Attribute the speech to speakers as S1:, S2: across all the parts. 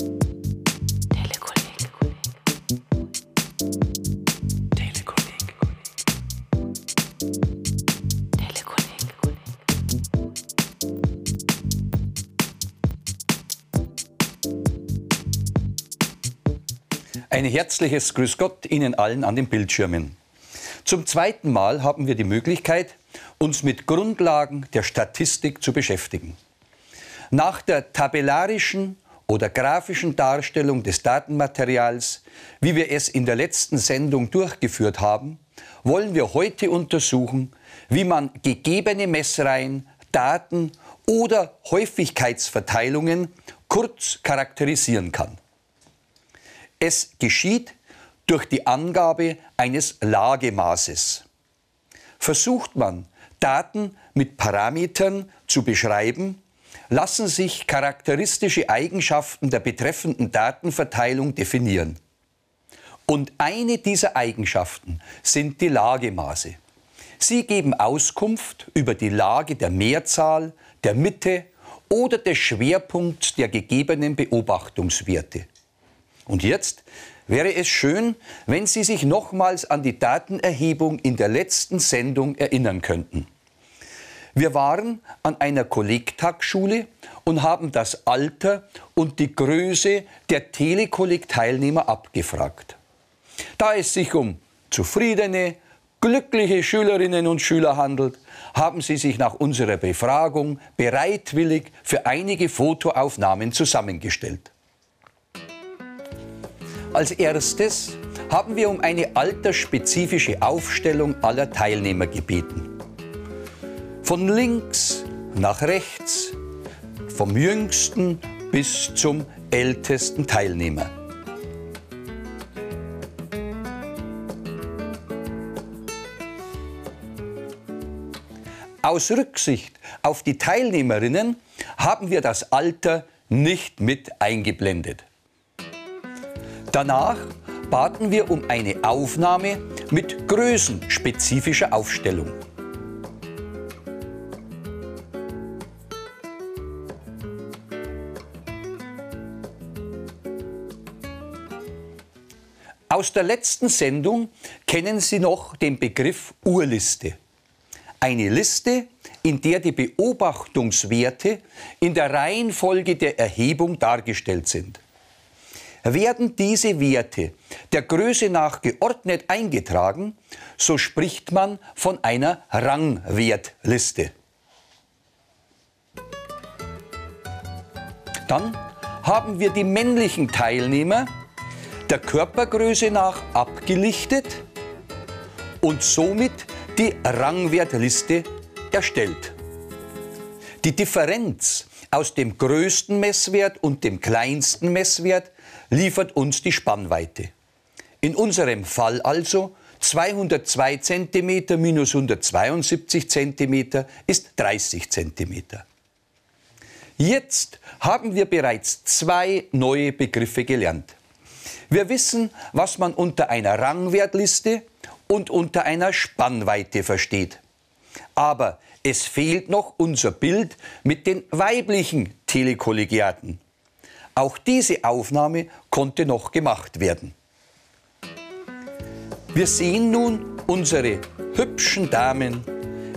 S1: Ein herzliches Grüß Gott Ihnen allen an den Bildschirmen. Zum zweiten Mal haben wir die Möglichkeit, uns mit Grundlagen der Statistik zu beschäftigen. Nach der tabellarischen oder grafischen Darstellung des Datenmaterials, wie wir es in der letzten Sendung durchgeführt haben, wollen wir heute untersuchen, wie man gegebene Messreihen, Daten oder Häufigkeitsverteilungen kurz charakterisieren kann. Es geschieht durch die Angabe eines Lagemaßes. Versucht man, Daten mit Parametern zu beschreiben, lassen sich charakteristische Eigenschaften der betreffenden Datenverteilung definieren. Und eine dieser Eigenschaften sind die Lagemaße. Sie geben Auskunft über die Lage der Mehrzahl, der Mitte oder des Schwerpunkts der gegebenen Beobachtungswerte. Und jetzt wäre es schön, wenn Sie sich nochmals an die Datenerhebung in der letzten Sendung erinnern könnten. Wir waren an einer Kollegtagsschule und haben das Alter und die Größe der Telekolleg-Teilnehmer abgefragt. Da es sich um zufriedene, glückliche Schülerinnen und Schüler handelt, haben sie sich nach unserer Befragung bereitwillig für einige Fotoaufnahmen zusammengestellt. Als erstes haben wir um eine altersspezifische Aufstellung aller Teilnehmer gebeten. Von links nach rechts, vom jüngsten bis zum ältesten Teilnehmer. Aus Rücksicht auf die Teilnehmerinnen haben wir das Alter nicht mit eingeblendet. Danach baten wir um eine Aufnahme mit größenspezifischer Aufstellung. Aus der letzten Sendung kennen Sie noch den Begriff Urliste. Eine Liste, in der die Beobachtungswerte in der Reihenfolge der Erhebung dargestellt sind. Werden diese Werte der Größe nach geordnet eingetragen, so spricht man von einer Rangwertliste. Dann haben wir die männlichen Teilnehmer der Körpergröße nach abgelichtet und somit die Rangwertliste erstellt. Die Differenz aus dem größten Messwert und dem kleinsten Messwert liefert uns die Spannweite. In unserem Fall also 202 cm minus 172 cm ist 30 cm. Jetzt haben wir bereits zwei neue Begriffe gelernt. Wir wissen, was man unter einer Rangwertliste und unter einer Spannweite versteht. Aber es fehlt noch unser Bild mit den weiblichen Telekollegiaten. Auch diese Aufnahme konnte noch gemacht werden. Wir sehen nun unsere hübschen Damen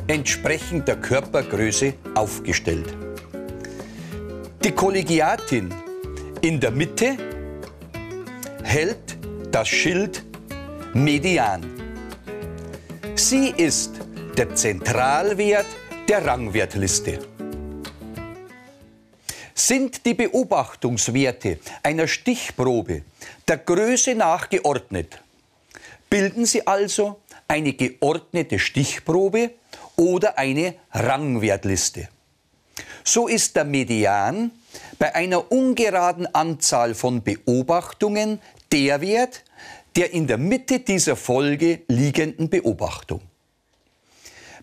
S1: entsprechend der Körpergröße aufgestellt. Die Kollegiatin in der Mitte hält das Schild Median. Sie ist der Zentralwert der Rangwertliste. Sind die Beobachtungswerte einer Stichprobe der Größe nach geordnet, bilden sie also eine geordnete Stichprobe oder eine Rangwertliste. So ist der Median bei einer ungeraden Anzahl von Beobachtungen der Wert der in der Mitte dieser Folge liegenden Beobachtung.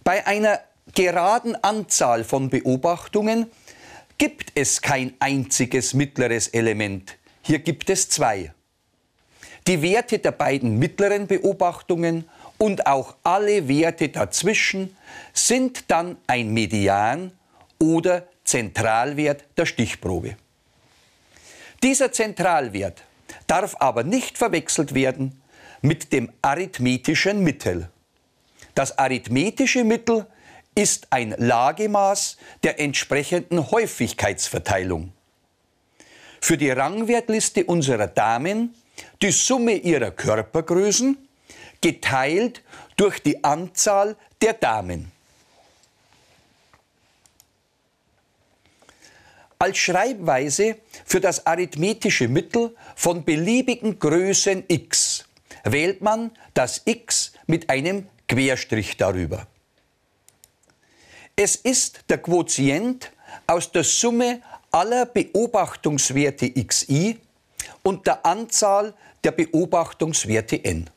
S1: Bei einer geraden Anzahl von Beobachtungen gibt es kein einziges mittleres Element. Hier gibt es zwei. Die Werte der beiden mittleren Beobachtungen und auch alle Werte dazwischen sind dann ein Median oder Zentralwert der Stichprobe. Dieser Zentralwert darf aber nicht verwechselt werden mit dem arithmetischen Mittel. Das arithmetische Mittel ist ein Lagemaß der entsprechenden Häufigkeitsverteilung. Für die Rangwertliste unserer Damen die Summe ihrer Körpergrößen geteilt durch die Anzahl der Damen. Als Schreibweise für das arithmetische Mittel von beliebigen Größen x wählt man das x mit einem Querstrich darüber. Es ist der Quotient aus der Summe aller Beobachtungswerte xi und der Anzahl der Beobachtungswerte n.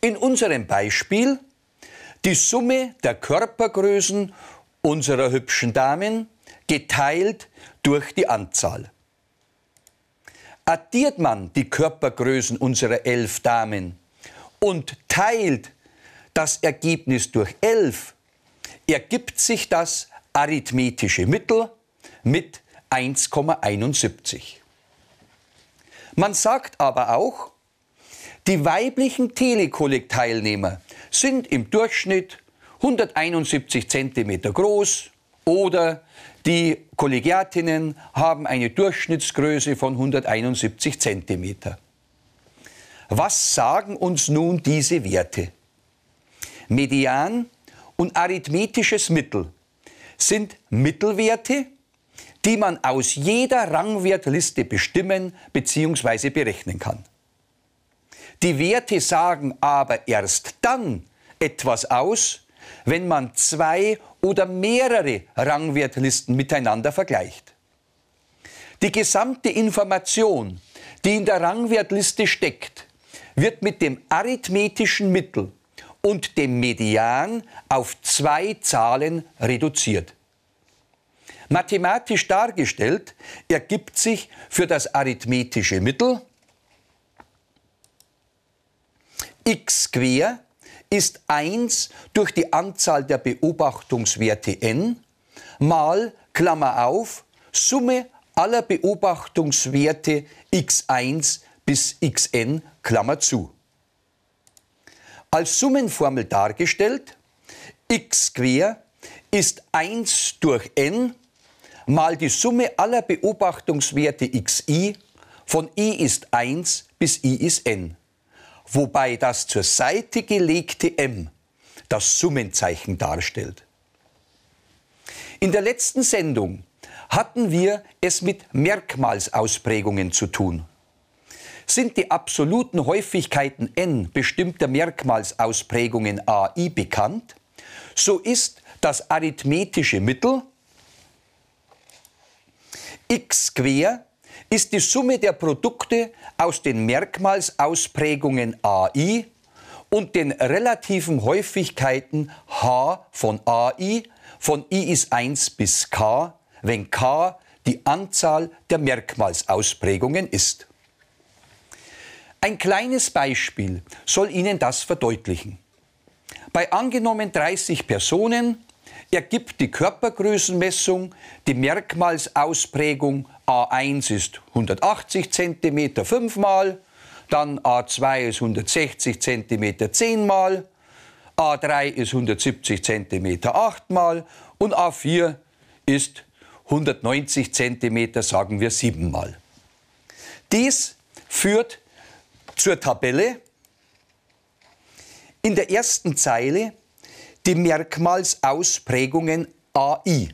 S1: In unserem Beispiel die Summe der Körpergrößen unserer hübschen Damen geteilt durch die Anzahl. Addiert man die Körpergrößen unserer elf Damen und teilt das Ergebnis durch elf, ergibt sich das arithmetische Mittel mit 1,71. Man sagt aber auch, die weiblichen Telekolleg-Teilnehmer sind im Durchschnitt 171 cm groß oder die Kollegiatinnen haben eine Durchschnittsgröße von 171 cm. Was sagen uns nun diese Werte? Median und arithmetisches Mittel sind Mittelwerte, die man aus jeder Rangwertliste bestimmen bzw. berechnen kann. Die Werte sagen aber erst dann etwas aus, wenn man zwei oder mehrere Rangwertlisten miteinander vergleicht. Die gesamte Information, die in der Rangwertliste steckt, wird mit dem arithmetischen Mittel und dem Median auf zwei Zahlen reduziert. Mathematisch dargestellt ergibt sich für das arithmetische Mittel x quer ist 1 durch die Anzahl der Beobachtungswerte n mal, Klammer auf, Summe aller Beobachtungswerte x1 bis xn, Klammer zu. Als Summenformel dargestellt, x quer ist 1 durch n mal die Summe aller Beobachtungswerte xi von i ist 1 bis i ist n wobei das zur Seite gelegte m das Summenzeichen darstellt. In der letzten Sendung hatten wir es mit Merkmalsausprägungen zu tun. Sind die absoluten Häufigkeiten n bestimmter Merkmalsausprägungen ai bekannt, so ist das arithmetische Mittel x quer ist die Summe der Produkte aus den Merkmalsausprägungen AI und den relativen Häufigkeiten H von AI von i ist 1 bis k, wenn k die Anzahl der Merkmalsausprägungen ist. Ein kleines Beispiel soll Ihnen das verdeutlichen. Bei angenommen 30 Personen ergibt die Körpergrößenmessung die Merkmalsausprägung A1 ist 180 cm fünfmal, dann A2 ist 160 cm zehnmal, A3 ist 170 cm achtmal und A4 ist 190 cm, sagen wir siebenmal. Dies führt zur Tabelle. In der ersten Zeile die Merkmalsausprägungen AI.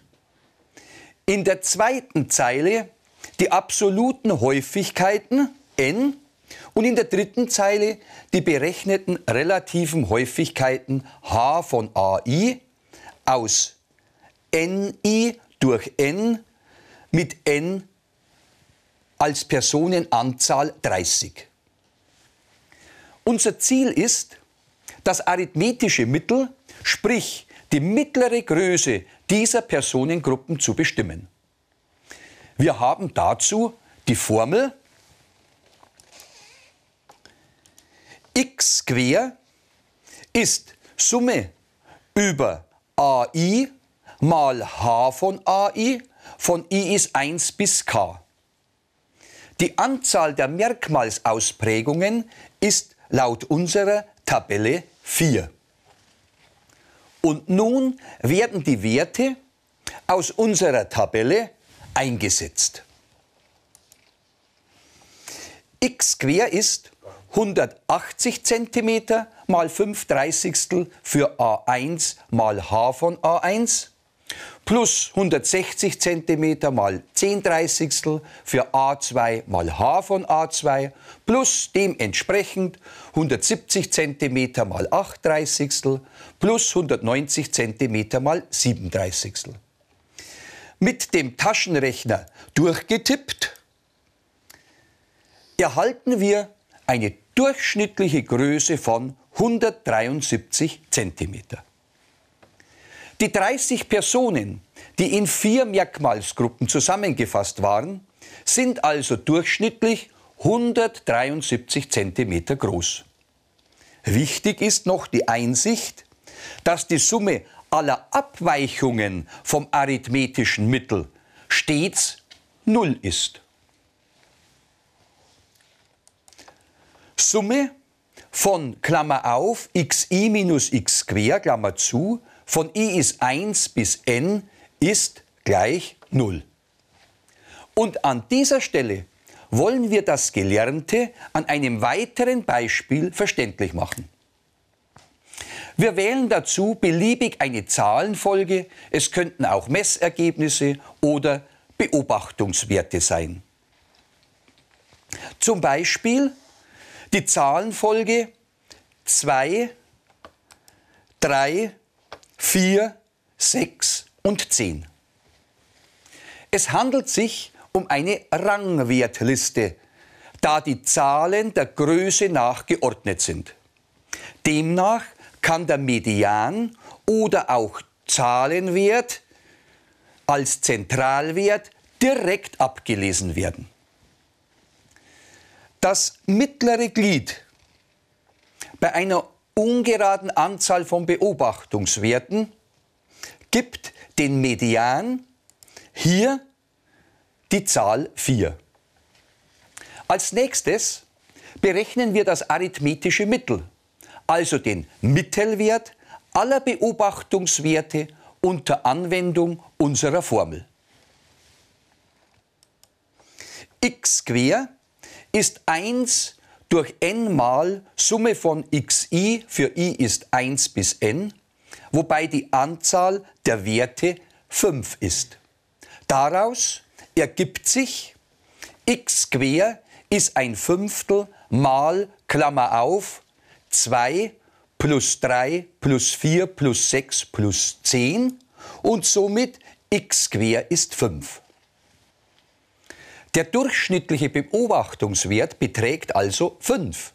S1: In der zweiten Zeile die absoluten Häufigkeiten n und in der dritten Zeile die berechneten relativen Häufigkeiten h von ai aus ni durch n mit n als Personenanzahl 30. Unser Ziel ist, das arithmetische Mittel sprich die mittlere Größe dieser Personengruppen zu bestimmen. Wir haben dazu die Formel x quer ist Summe über ai mal h von ai von i ist 1 bis k. Die Anzahl der Merkmalsausprägungen ist laut unserer Tabelle 4. Und nun werden die Werte aus unserer Tabelle eingesetzt. x quer ist 180 cm mal 5 Dreißigstel für A1 mal h von A1 plus 160 cm mal 10 Dreißigstel für A2 mal h von A2 plus dementsprechend 170 cm mal 8 Dreißigstel plus 190 cm mal 7 Dreißigstel. Mit dem Taschenrechner durchgetippt erhalten wir eine durchschnittliche Größe von 173 cm. Die 30 Personen, die in vier Merkmalsgruppen zusammengefasst waren, sind also durchschnittlich 173 cm groß. Wichtig ist noch die Einsicht, dass die Summe aller Abweichungen vom arithmetischen Mittel stets Null ist. Summe von Klammer auf xi minus x quer, Klammer zu, von i ist 1 bis n ist gleich 0. Und an dieser Stelle wollen wir das Gelernte an einem weiteren Beispiel verständlich machen. Wir wählen dazu beliebig eine Zahlenfolge, es könnten auch Messergebnisse oder Beobachtungswerte sein. Zum Beispiel die Zahlenfolge 2, 3, 4, 6 und 10. Es handelt sich um eine Rangwertliste, da die Zahlen der Größe nach geordnet sind. Demnach kann der Median oder auch Zahlenwert als Zentralwert direkt abgelesen werden. Das mittlere Glied bei einer ungeraden Anzahl von Beobachtungswerten gibt den Median hier die Zahl 4. Als nächstes berechnen wir das arithmetische Mittel, also den Mittelwert aller Beobachtungswerte unter Anwendung unserer Formel. x quer ist 1 durch n mal Summe von xi für i ist 1 bis n, wobei die Anzahl der Werte 5 ist. Daraus ergibt sich, x quer ist ein Fünftel mal Klammer auf 2 plus 3 plus 4 plus 6 plus 10 und somit x quer ist 5. Der durchschnittliche Beobachtungswert beträgt also 5.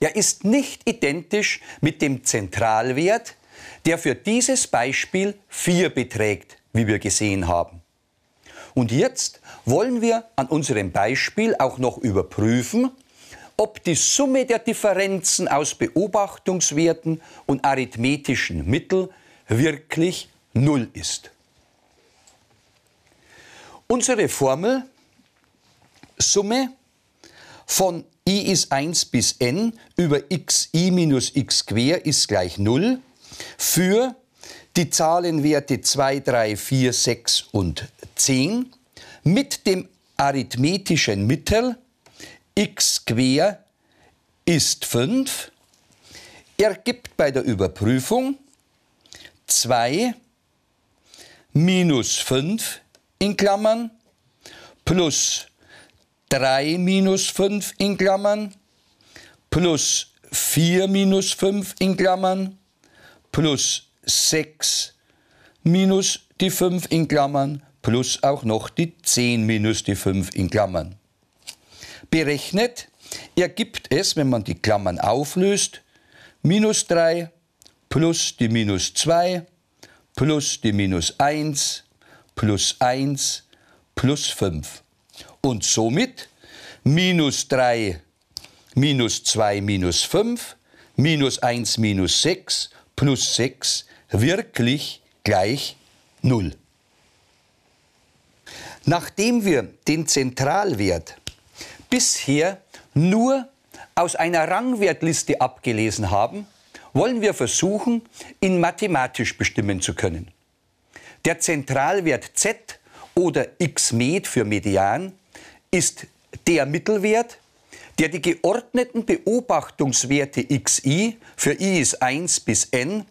S1: Er ist nicht identisch mit dem Zentralwert, der für dieses Beispiel 4 beträgt, wie wir gesehen haben. Und jetzt wollen wir an unserem Beispiel auch noch überprüfen, ob die Summe der Differenzen aus Beobachtungswerten und arithmetischen Mitteln wirklich Null ist. Unsere Formel Summe von i ist 1 bis n über xi minus x quer ist gleich 0 für die Zahlenwerte 2, 3, 4, 6 und 10 mit dem arithmetischen Mittel x quer ist 5 ergibt bei der Überprüfung 2 minus 5 in Klammern plus 3 minus 5 in Klammern plus 4 minus 5 in Klammern plus 6 minus die 5 in Klammern plus auch noch die 10 minus die 5 in Klammern. Berechnet ergibt es, wenn man die Klammern auflöst, minus 3 plus die minus 2 plus die minus 1 plus 1 plus 5 und somit minus 3 minus 2 minus 5 minus 1 minus 6 plus 6 wirklich gleich 0. Nachdem wir den Zentralwert bisher nur aus einer Rangwertliste abgelesen haben, wollen wir versuchen, ihn mathematisch bestimmen zu können. Der Zentralwert z oder x Med für Median ist der Mittelwert, der die geordneten Beobachtungswerte xi für i ist 1 bis n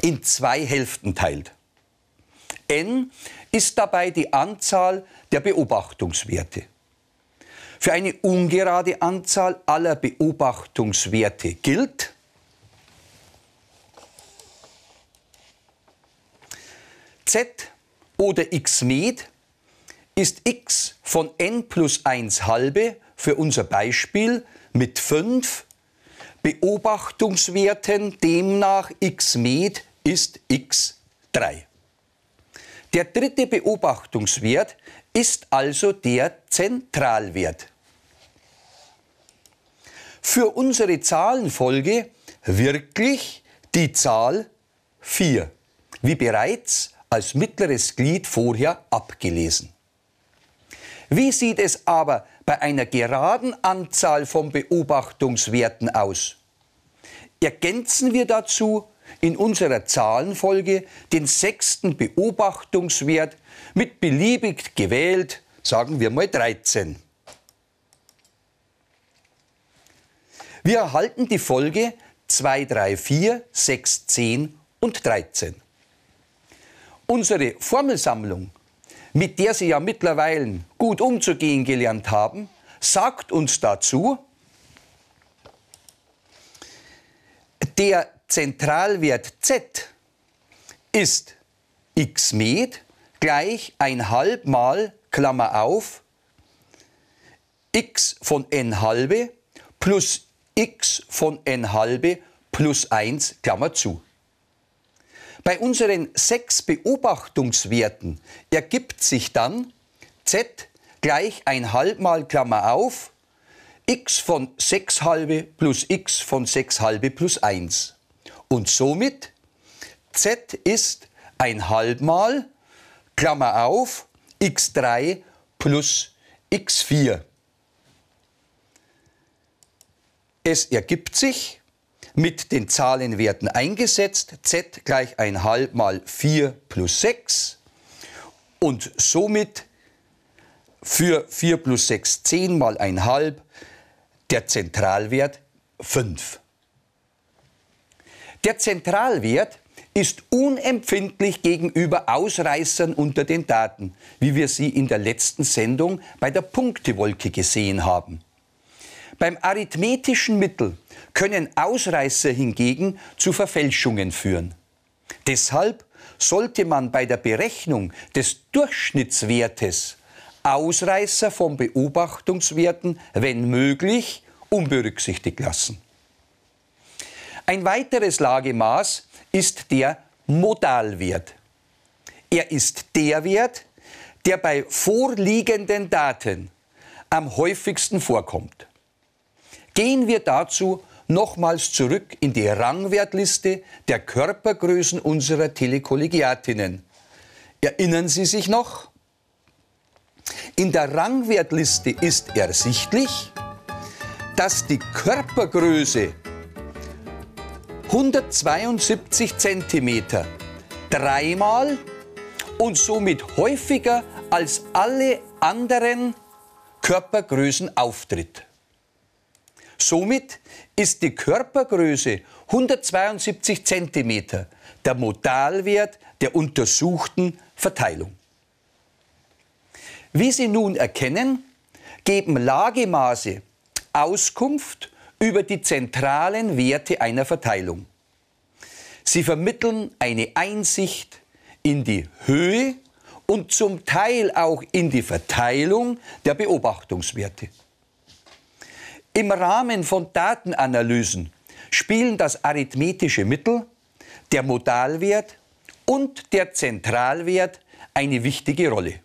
S1: in zwei Hälften teilt. n ist dabei die Anzahl der Beobachtungswerte. Für eine ungerade Anzahl aller Beobachtungswerte gilt, z oder x med ist x von n plus 1 halbe für unser Beispiel mit 5 Beobachtungswerten, demnach x med ist x3. Der dritte Beobachtungswert ist also der Zentralwert. Für unsere Zahlenfolge wirklich die Zahl 4, wie bereits als mittleres Glied vorher abgelesen. Wie sieht es aber bei einer geraden Anzahl von Beobachtungswerten aus? Ergänzen wir dazu in unserer Zahlenfolge den sechsten Beobachtungswert mit beliebig gewählt, sagen wir mal 13. Wir erhalten die Folge 2, 3, 4, 6, 10 und 13. Unsere Formelsammlung, mit der Sie ja mittlerweile gut umzugehen gelernt haben, sagt uns dazu, der Zentralwert z ist x med gleich ein halb mal, Klammer auf, x von n halbe plus x von n halbe plus 1, Klammer zu. Bei unseren sechs Beobachtungswerten ergibt sich dann z gleich ein halb mal Klammer auf, x von 6 halbe plus x von 6 halbe plus 1. Und somit z ist ein halbmal, Klammer auf, x3 plus x4. Es ergibt sich mit den Zahlenwerten eingesetzt, z gleich ein halb mal 4 plus 6 und somit für 4 plus 6 10 mal ein halb der Zentralwert 5. Der Zentralwert ist unempfindlich gegenüber Ausreißern unter den Daten, wie wir sie in der letzten Sendung bei der Punktewolke gesehen haben. Beim arithmetischen Mittel können Ausreißer hingegen zu Verfälschungen führen. Deshalb sollte man bei der Berechnung des Durchschnittswertes Ausreißer von Beobachtungswerten, wenn möglich, unberücksichtigt lassen. Ein weiteres Lagemaß ist der Modalwert. Er ist der Wert, der bei vorliegenden Daten am häufigsten vorkommt. Gehen wir dazu nochmals zurück in die Rangwertliste der Körpergrößen unserer Telekollegiatinnen. Erinnern Sie sich noch? In der Rangwertliste ist ersichtlich, dass die Körpergröße 172 cm dreimal und somit häufiger als alle anderen Körpergrößen auftritt. Somit ist die Körpergröße 172 cm der Modalwert der untersuchten Verteilung. Wie Sie nun erkennen, geben Lagemaße Auskunft über die zentralen Werte einer Verteilung. Sie vermitteln eine Einsicht in die Höhe und zum Teil auch in die Verteilung der Beobachtungswerte. Im Rahmen von Datenanalysen spielen das arithmetische Mittel, der Modalwert und der Zentralwert eine wichtige Rolle.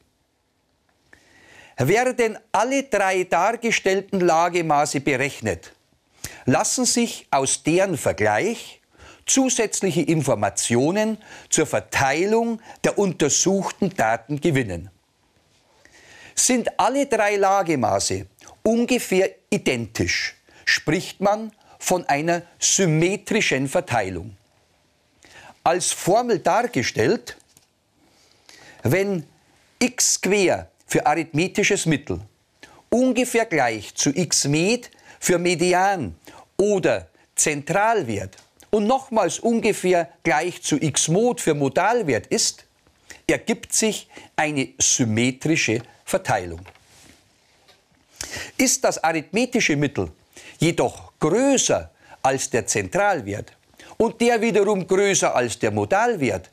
S1: Werden alle drei dargestellten Lagemaße berechnet, lassen sich aus deren Vergleich zusätzliche Informationen zur Verteilung der untersuchten Daten gewinnen. Sind alle drei Lagemaße ungefähr identisch, spricht man von einer symmetrischen Verteilung. Als Formel dargestellt, wenn x quer für arithmetisches Mittel ungefähr gleich zu x med für Median oder Zentralwert und nochmals ungefähr gleich zu x mod für Modalwert ist, ergibt sich eine symmetrische Verteilung. Ist das arithmetische Mittel jedoch größer als der Zentralwert und der wiederum größer als der Modalwert,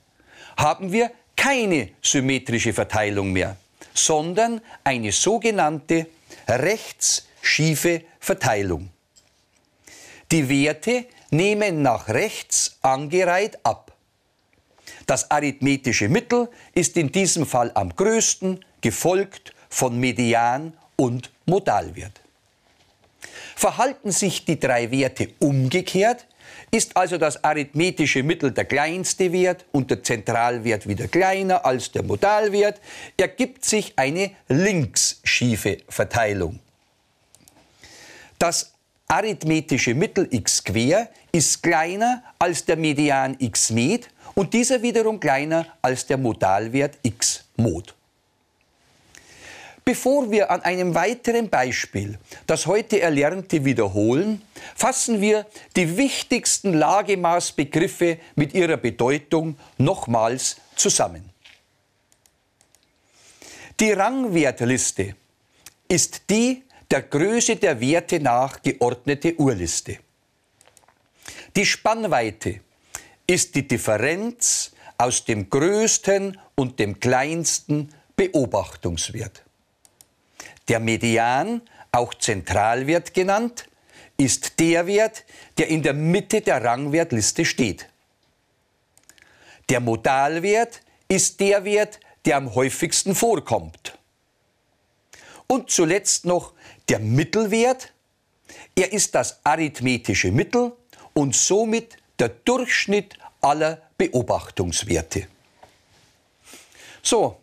S1: haben wir keine symmetrische Verteilung mehr, sondern eine sogenannte rechtsschiefe Verteilung. Die Werte nehmen nach rechts angereiht ab. Das arithmetische Mittel ist in diesem Fall am größten, gefolgt von Median und Modalwert. Verhalten sich die drei Werte umgekehrt, ist also das arithmetische Mittel der kleinste Wert und der Zentralwert wieder kleiner als der Modalwert, ergibt sich eine linksschiefe Verteilung. Das arithmetische Mittel x quer ist kleiner als der Median x med und dieser wiederum kleiner als der Modalwert x mod. Bevor wir an einem weiteren Beispiel das heute Erlernte wiederholen, fassen wir die wichtigsten Lagemaßbegriffe mit ihrer Bedeutung nochmals zusammen. Die Rangwertliste ist die der Größe der Werte nach geordnete Urliste. Die Spannweite ist die Differenz aus dem größten und dem kleinsten Beobachtungswert. Der Median, auch Zentralwert genannt, ist der Wert, der in der Mitte der Rangwertliste steht. Der Modalwert ist der Wert, der am häufigsten vorkommt. Und zuletzt noch der Mittelwert. Er ist das arithmetische Mittel und somit der Durchschnitt aller Beobachtungswerte. So,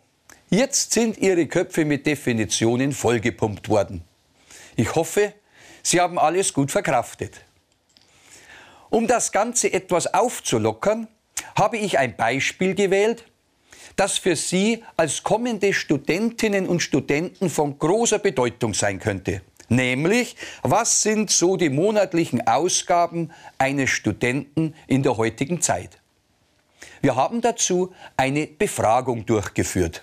S1: Jetzt sind Ihre Köpfe mit Definitionen vollgepumpt worden. Ich hoffe, Sie haben alles gut verkraftet. Um das Ganze etwas aufzulockern, habe ich ein Beispiel gewählt, das für Sie als kommende Studentinnen und Studenten von großer Bedeutung sein könnte. Nämlich, was sind so die monatlichen Ausgaben eines Studenten in der heutigen Zeit? Wir haben dazu eine Befragung durchgeführt.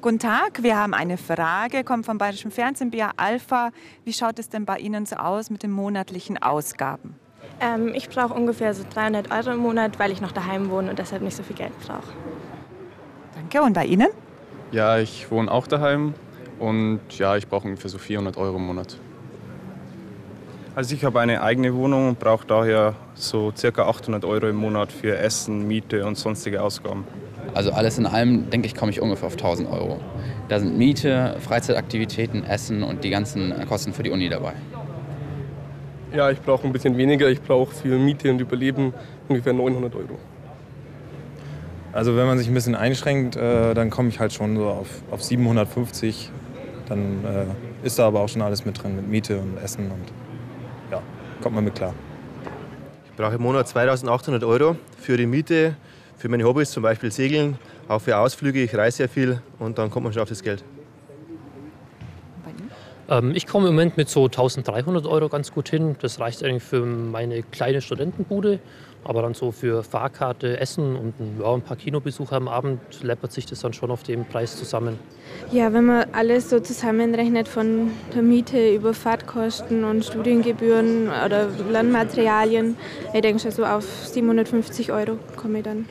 S2: Guten Tag, wir haben eine Frage, kommt vom Bayerischen Fernsehen, BA Alpha. Wie schaut es denn bei Ihnen so aus mit den monatlichen Ausgaben?
S3: Ähm, ich brauche ungefähr so 300 Euro im Monat, weil ich noch daheim wohne und deshalb nicht so viel Geld brauche.
S2: Danke. Und bei Ihnen?
S4: Ja, ich wohne auch daheim und ja, ich brauche ungefähr so 400 Euro im Monat.
S5: Also ich habe eine eigene Wohnung und brauche daher so circa 800 Euro im Monat für Essen, Miete und sonstige Ausgaben.
S6: Also alles in allem, denke ich, komme ich ungefähr auf 1000 Euro. Da sind Miete, Freizeitaktivitäten, Essen und die ganzen Kosten für die Uni dabei.
S7: Ja, ich brauche ein bisschen weniger. Ich brauche für Miete und Überleben ungefähr 900 Euro.
S8: Also wenn man sich ein bisschen einschränkt, äh, dann komme ich halt schon so auf, auf 750. Dann äh, ist da aber auch schon alles mit drin, mit Miete und Essen und ja, kommt man mit klar.
S9: Ich brauche im Monat 2800 Euro für die Miete, für meine Hobbys, zum Beispiel Segeln, auch für Ausflüge. Ich reise sehr viel und dann kommt man schon auf das Geld.
S10: Ähm, ich komme im Moment mit so 1300 Euro ganz gut hin. Das reicht eigentlich für meine kleine Studentenbude. Aber dann so für Fahrkarte, Essen und ein, ja, ein paar Kinobesuche am Abend läppert sich das dann schon auf den Preis zusammen.
S3: Ja, wenn man alles so zusammenrechnet von der Miete über Fahrtkosten und Studiengebühren oder Lernmaterialien, ich denke schon so auf 750 Euro komme ich dann.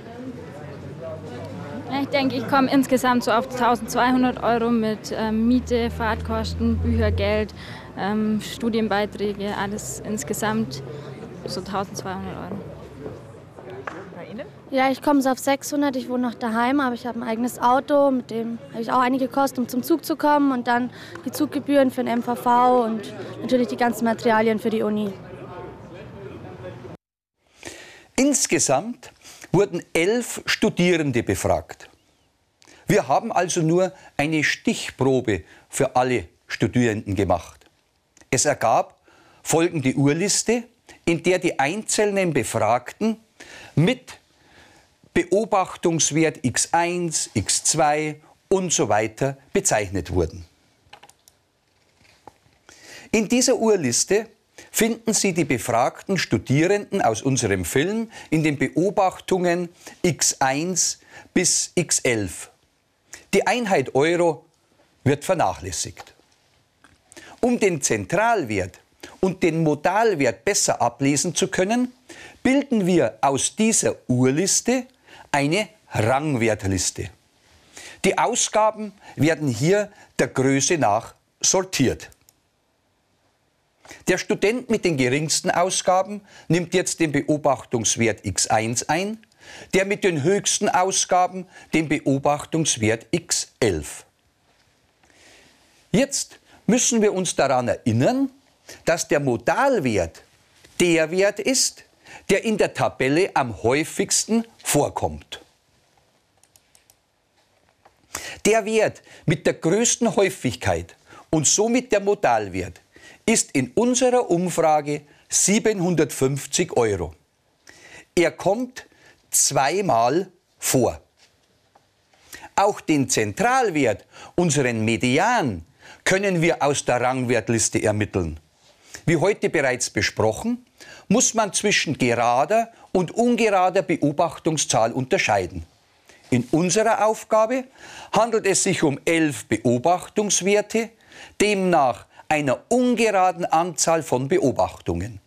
S11: Ich denke, ich komme insgesamt so auf 1200 Euro mit ähm, Miete, Fahrtkosten, Büchergeld, ähm, Studienbeiträge, alles insgesamt so 1200 Euro.
S12: Bei Ihnen? Ja, ich komme so auf 600. Ich wohne noch daheim, aber ich habe ein eigenes Auto. Mit dem habe ich auch einige Kosten, um zum Zug zu kommen und dann die Zuggebühren für den MVV und natürlich die ganzen Materialien für die Uni.
S1: Insgesamt wurden elf Studierende befragt. Wir haben also nur eine Stichprobe für alle Studierenden gemacht. Es ergab folgende Urliste, in der die einzelnen Befragten mit Beobachtungswert x1, x2 und so weiter bezeichnet wurden. In dieser Urliste finden Sie die befragten Studierenden aus unserem Film in den Beobachtungen x1 bis x11. Die Einheit Euro wird vernachlässigt. Um den Zentralwert und den Modalwert besser ablesen zu können, bilden wir aus dieser Urliste eine Rangwertliste. Die Ausgaben werden hier der Größe nach sortiert. Der Student mit den geringsten Ausgaben nimmt jetzt den Beobachtungswert x1 ein, der mit den höchsten Ausgaben den Beobachtungswert x11. Jetzt müssen wir uns daran erinnern, dass der Modalwert der Wert ist, der in der Tabelle am häufigsten vorkommt. Der Wert mit der größten Häufigkeit und somit der Modalwert ist in unserer Umfrage 750 Euro. Er kommt zweimal vor. Auch den Zentralwert, unseren Median, können wir aus der Rangwertliste ermitteln. Wie heute bereits besprochen, muss man zwischen gerader und ungerader Beobachtungszahl unterscheiden. In unserer Aufgabe handelt es sich um elf Beobachtungswerte, demnach einer ungeraden Anzahl von Beobachtungen.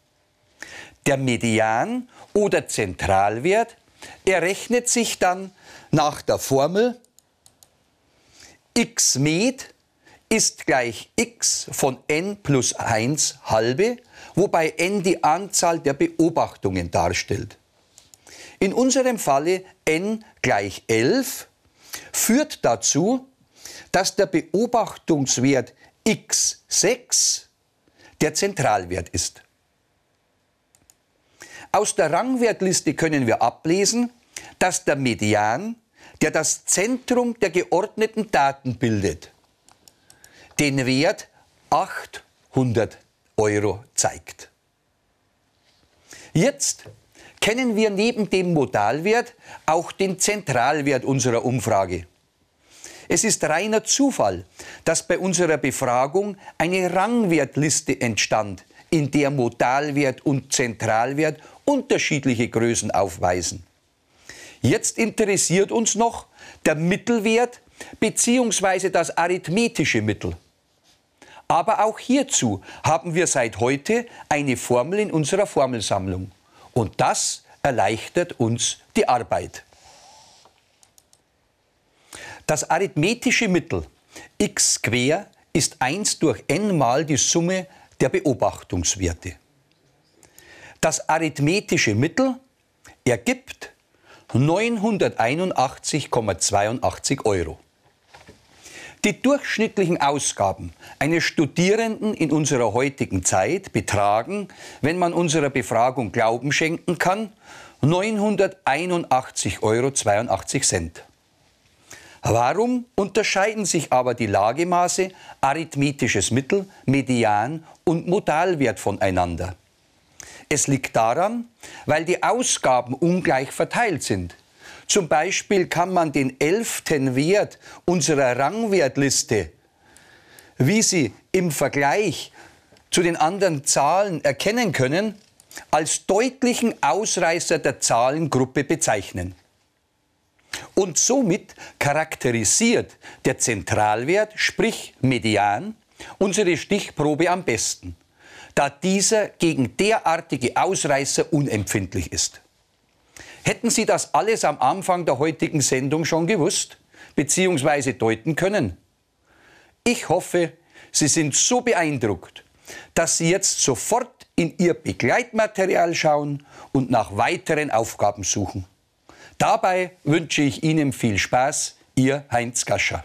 S1: Der Median oder Zentralwert errechnet sich dann nach der Formel x med ist gleich x von n plus 1 halbe, wobei n die Anzahl der Beobachtungen darstellt. In unserem Falle n gleich 11 führt dazu, dass der Beobachtungswert x6 der Zentralwert ist. Aus der Rangwertliste können wir ablesen, dass der Median, der das Zentrum der geordneten Daten bildet, den Wert 800 Euro zeigt. Jetzt kennen wir neben dem Modalwert auch den Zentralwert unserer Umfrage. Es ist reiner Zufall, dass bei unserer Befragung eine Rangwertliste entstand, in der Modalwert und Zentralwert unterschiedliche Größen aufweisen. Jetzt interessiert uns noch der Mittelwert bzw. das arithmetische Mittel. Aber auch hierzu haben wir seit heute eine Formel in unserer Formelsammlung. Und das erleichtert uns die Arbeit. Das arithmetische Mittel x quer ist 1 durch n mal die Summe der Beobachtungswerte. Das arithmetische Mittel ergibt 981,82 Euro. Die durchschnittlichen Ausgaben eines Studierenden in unserer heutigen Zeit betragen, wenn man unserer Befragung Glauben schenken kann, 981,82 Euro. Warum unterscheiden sich aber die Lagemaße arithmetisches Mittel, Median und Modalwert voneinander? Es liegt daran, weil die Ausgaben ungleich verteilt sind. Zum Beispiel kann man den elften Wert unserer Rangwertliste, wie Sie im Vergleich zu den anderen Zahlen erkennen können, als deutlichen Ausreißer der Zahlengruppe bezeichnen. Und somit charakterisiert der Zentralwert, sprich Median, unsere Stichprobe am besten, da dieser gegen derartige Ausreißer unempfindlich ist. Hätten Sie das alles am Anfang der heutigen Sendung schon gewusst bzw. deuten können? Ich hoffe, Sie sind so beeindruckt, dass Sie jetzt sofort in Ihr Begleitmaterial schauen und nach weiteren Aufgaben suchen. Dabei wünsche ich Ihnen viel Spaß, Ihr Heinz Gascher.